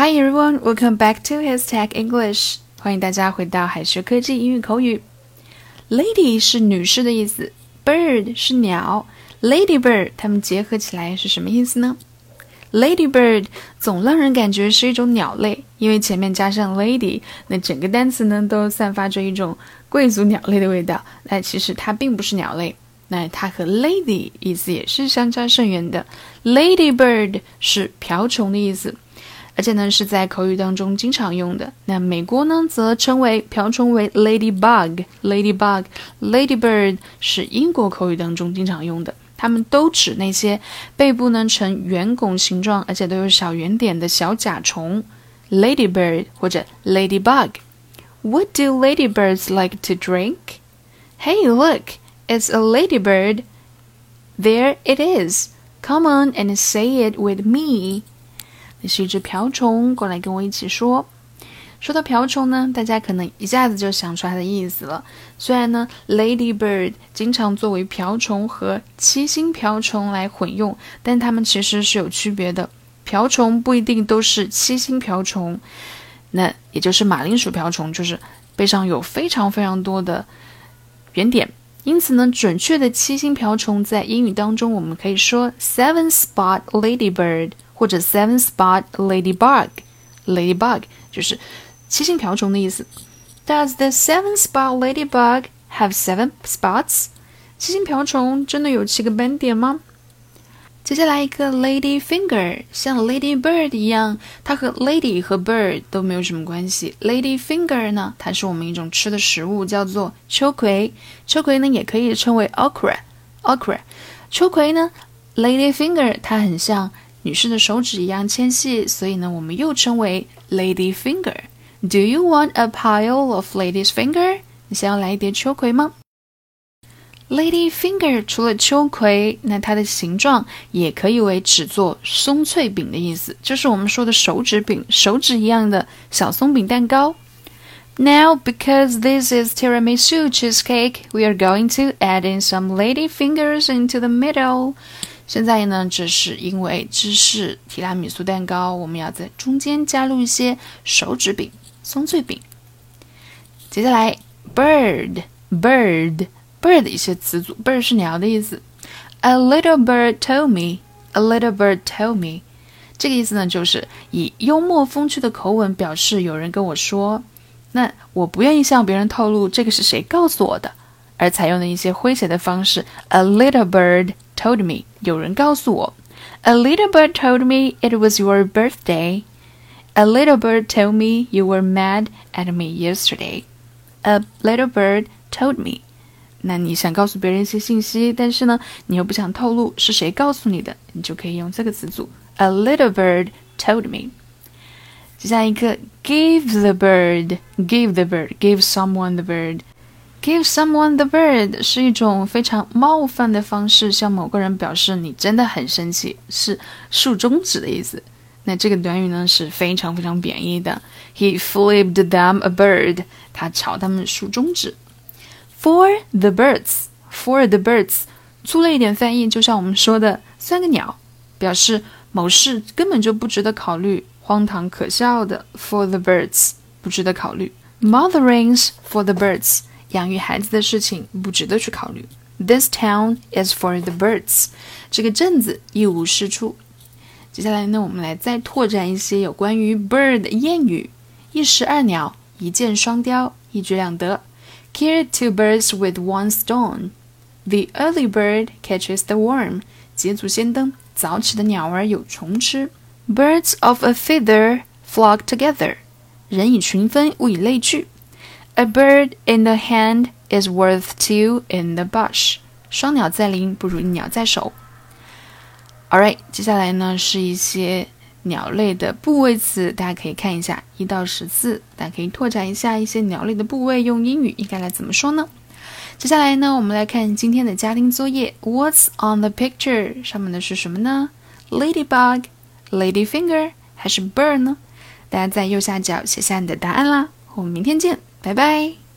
Hi everyone, welcome back to His Tech English. 欢迎大家回到海学科技英语口语。Lady 是女士的意思，bird 是鸟，ladybird 它们结合起来是什么意思呢？Ladybird 总让人感觉是一种鸟类，因为前面加上 lady，那整个单词呢都散发着一种贵族鸟类的味道。那其实它并不是鸟类，那它和 lady 意思也是相差甚远的。Ladybird 是瓢虫的意思。而且呢，是在口语当中经常用的。那美国呢，则称为瓢虫为 ladybug，ladybug，ladybird 是英国口语当中经常用的。它们都指那些背部呢呈圆拱形状，而且都有小圆点的小甲虫，ladybird 或者 ladybug。What do ladybirds like to drink? Hey, look, it's a ladybird. There it is. Come on and say it with me. 那是一只瓢虫，过来跟我一起说。说到瓢虫呢，大家可能一下子就想出它的意思了。虽然呢，ladybird 经常作为瓢虫和七星瓢虫来混用，但它们其实是有区别的。瓢虫不一定都是七星瓢虫，那也就是马铃薯瓢虫，就是背上有非常非常多的圆点。因此呢，准确的七星瓢虫在英语当中，我们可以说 seven spot ladybird。或者 seven spot ladybug，ladybug 就是七星瓢虫的意思。Does the seven spot ladybug have seven spots？七星瓢虫真的有七个斑点吗？接下来一个 lady finger，像 lady bird 一样，它和 lady 和 bird 都没有什么关系。lady finger 呢，它是我们一种吃的食物，叫做秋葵。秋葵呢，也可以称为 okra，okra。秋葵呢，lady finger，它很像。女士的手指一样纤细，所以呢，我们又称为 lady finger。Do you want a pile of lady's finger？你想要来一叠秋葵吗？Lady finger 除了秋葵，那它的形状也可以为指做松脆饼的意思，就是我们说的手指饼，手指一样的小松饼蛋糕。Now, because this is tiramisu cheesecake, we are going to add in some lady fingers into the middle. 现在呢，这是因为芝士提拉米苏蛋糕，我们要在中间加入一些手指饼、松脆饼。接下来，bird，bird，bird 一些词组，bird 是鸟的意思。A little bird told me，a little bird told me，这个意思呢，就是以幽默风趣的口吻表示有人跟我说，那我不愿意向别人透露这个是谁告诉我的，而采用的一些诙谐的方式。A little bird。told me，有人告诉我，A little bird told me it was your birthday. A little bird told me you were mad at me yesterday. A little bird told me. 那你想告诉别人一些信息，但是呢，你又不想透露是谁告诉你的，你就可以用这个词组 A little bird told me。接下来一个 give the bird，give the bird，give someone the bird。 Give someone the bird 是一种非常冒犯的方式，向某个人表示你真的很生气，是竖中指的意思。那这个短语呢是非常非常贬义的。He flipped them a bird，他朝他们竖中指。For the birds，for the birds，粗了一点翻译，就像我们说的算个鸟，表示某事根本就不值得考虑，荒唐可笑的。For the birds，不值得考虑。Motherings for the birds。养育孩子的事情不值得去考虑。This town is for the birds。这个镇子一无是处。接下来呢，我们来再拓展一些有关于 bird 的谚语：一石二鸟，一箭双雕，一举两得。Kill two birds with one stone。The early bird catches the worm。捷足先登，早起的鸟儿有虫吃。Birds of a feather flock together。人以群分，物以类聚。A bird in the hand is worth two in the bush。双鸟在林不如一鸟在手。Alright，接下来呢是一些鸟类的部位词，大家可以看一下一到十四，大家可以拓展一下一些鸟类的部位，用英语应该来怎么说呢？接下来呢，我们来看今天的家庭作业。What's on the picture？上面的是什么呢？Ladybug、Lady Finger 还是 bird 呢？大家在右下角写下你的答案啦。我们明天见。拜拜。